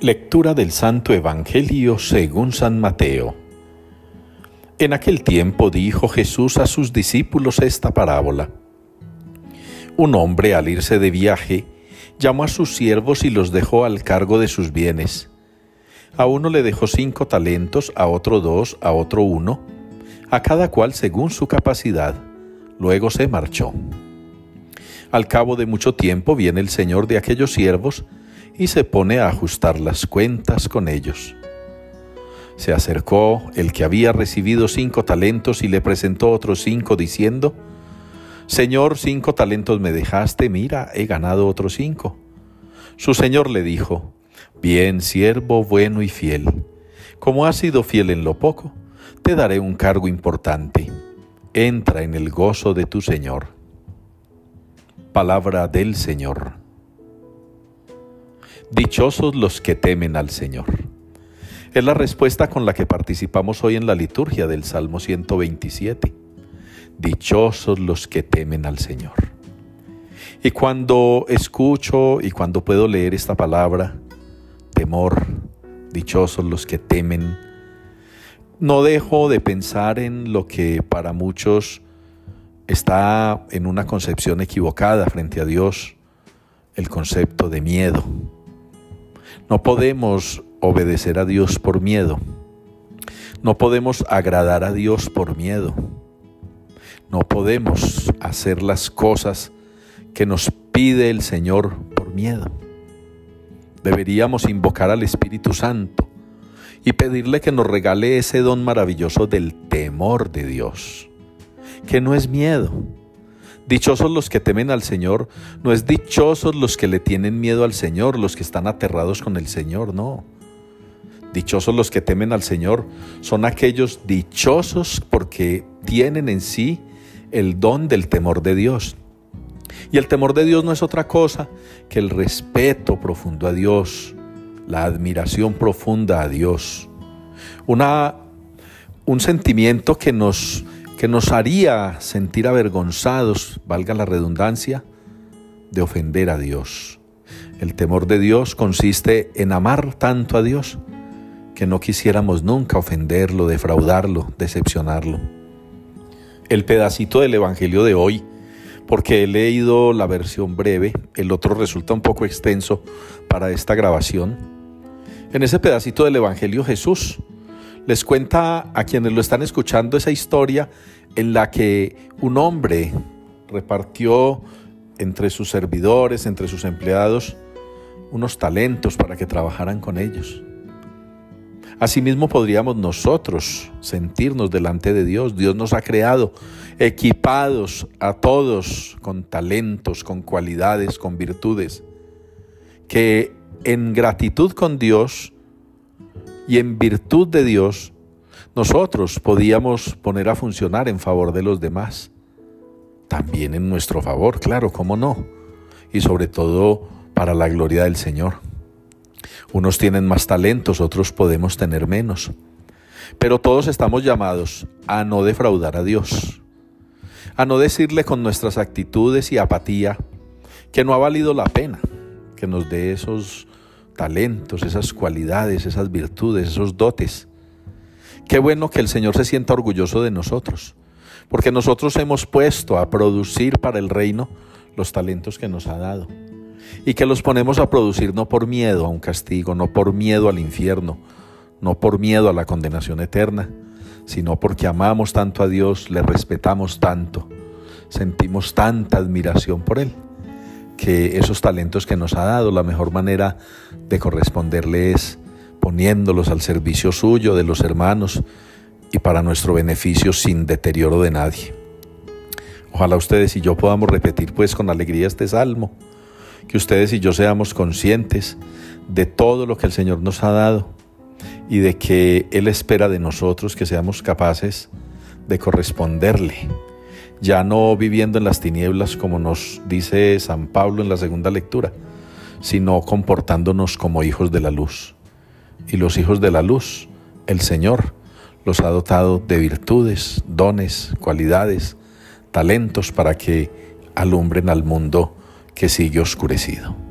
Lectura del Santo Evangelio según San Mateo. En aquel tiempo dijo Jesús a sus discípulos esta parábola. Un hombre al irse de viaje llamó a sus siervos y los dejó al cargo de sus bienes. A uno le dejó cinco talentos, a otro dos, a otro uno, a cada cual según su capacidad. Luego se marchó. Al cabo de mucho tiempo viene el señor de aquellos siervos, y se pone a ajustar las cuentas con ellos. Se acercó el que había recibido cinco talentos y le presentó otros cinco diciendo, Señor, cinco talentos me dejaste, mira, he ganado otros cinco. Su señor le dijo, Bien, siervo bueno y fiel, como has sido fiel en lo poco, te daré un cargo importante. Entra en el gozo de tu Señor. Palabra del Señor. Dichosos los que temen al Señor. Es la respuesta con la que participamos hoy en la liturgia del Salmo 127. Dichosos los que temen al Señor. Y cuando escucho y cuando puedo leer esta palabra, temor, dichosos los que temen, no dejo de pensar en lo que para muchos está en una concepción equivocada frente a Dios, el concepto de miedo. No podemos obedecer a Dios por miedo. No podemos agradar a Dios por miedo. No podemos hacer las cosas que nos pide el Señor por miedo. Deberíamos invocar al Espíritu Santo y pedirle que nos regale ese don maravilloso del temor de Dios, que no es miedo, Dichosos los que temen al Señor, no es dichosos los que le tienen miedo al Señor, los que están aterrados con el Señor, no. Dichosos los que temen al Señor son aquellos dichosos porque tienen en sí el don del temor de Dios. Y el temor de Dios no es otra cosa que el respeto profundo a Dios, la admiración profunda a Dios. Una, un sentimiento que nos que nos haría sentir avergonzados, valga la redundancia, de ofender a Dios. El temor de Dios consiste en amar tanto a Dios que no quisiéramos nunca ofenderlo, defraudarlo, decepcionarlo. El pedacito del Evangelio de hoy, porque he leído la versión breve, el otro resulta un poco extenso para esta grabación. En ese pedacito del Evangelio Jesús les cuenta a quienes lo están escuchando esa historia en la que un hombre repartió entre sus servidores, entre sus empleados, unos talentos para que trabajaran con ellos. Asimismo podríamos nosotros sentirnos delante de Dios. Dios nos ha creado equipados a todos con talentos, con cualidades, con virtudes, que en gratitud con Dios y en virtud de Dios, nosotros podíamos poner a funcionar en favor de los demás. También en nuestro favor, claro, cómo no. Y sobre todo para la gloria del Señor. Unos tienen más talentos, otros podemos tener menos. Pero todos estamos llamados a no defraudar a Dios, a no decirle con nuestras actitudes y apatía que no ha valido la pena que nos dé esos talentos, esas cualidades, esas virtudes, esos dotes. Qué bueno que el Señor se sienta orgulloso de nosotros, porque nosotros hemos puesto a producir para el reino los talentos que nos ha dado. Y que los ponemos a producir no por miedo a un castigo, no por miedo al infierno, no por miedo a la condenación eterna, sino porque amamos tanto a Dios, le respetamos tanto, sentimos tanta admiración por Él que esos talentos que nos ha dado, la mejor manera de corresponderle es poniéndolos al servicio suyo, de los hermanos, y para nuestro beneficio sin deterioro de nadie. Ojalá ustedes y yo podamos repetir pues con alegría este salmo, que ustedes y yo seamos conscientes de todo lo que el Señor nos ha dado y de que Él espera de nosotros que seamos capaces de corresponderle ya no viviendo en las tinieblas como nos dice San Pablo en la segunda lectura, sino comportándonos como hijos de la luz. Y los hijos de la luz, el Señor, los ha dotado de virtudes, dones, cualidades, talentos para que alumbren al mundo que sigue oscurecido.